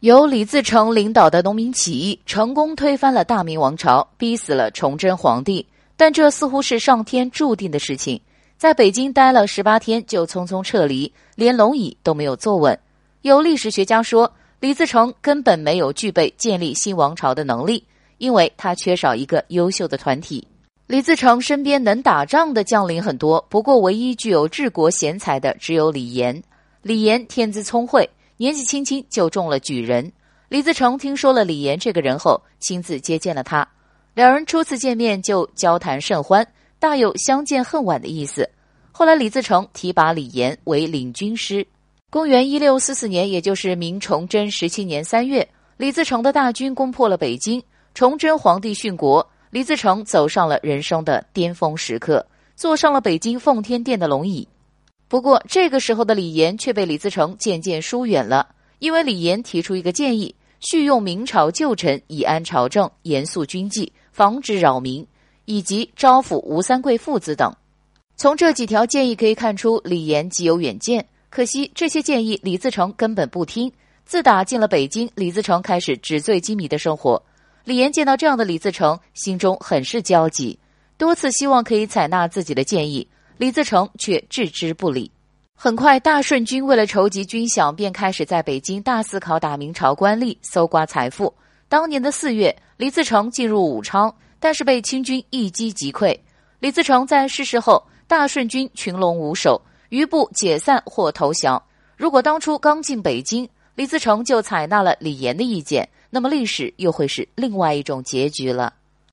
由李自成领导的农民起义成功推翻了大明王朝，逼死了崇祯皇帝。但这似乎是上天注定的事情。在北京待了十八天就匆匆撤离，连龙椅都没有坐稳。有历史学家说，李自成根本没有具备建立新王朝的能力，因为他缺少一个优秀的团体。李自成身边能打仗的将领很多，不过唯一具有治国贤才的只有李严。李严天资聪慧。年纪轻轻就中了举人，李自成听说了李岩这个人后，亲自接见了他。两人初次见面就交谈甚欢，大有相见恨晚的意思。后来李自成提拔李岩为领军师。公元一六四四年，也就是明崇祯十七年三月，李自成的大军攻破了北京，崇祯皇帝殉国，李自成走上了人生的巅峰时刻，坐上了北京奉天殿的龙椅。不过，这个时候的李严却被李自成渐渐疏远了，因为李严提出一个建议：续用明朝旧臣，以安朝政，严肃军纪，防止扰民，以及招抚吴三桂父子等。从这几条建议可以看出，李严极有远见。可惜，这些建议李自成根本不听。自打进了北京，李自成开始纸醉金迷的生活。李严见到这样的李自成，心中很是焦急，多次希望可以采纳自己的建议。李自成却置之不理。很快，大顺军为了筹集军饷，便开始在北京大肆拷打明朝官吏，搜刮财富。当年的四月，李自成进入武昌，但是被清军一击击溃。李自成在逝世后，大顺军群龙无首，余部解散或投降。如果当初刚进北京，李自成就采纳了李严的意见，那么历史又会是另外一种结局了。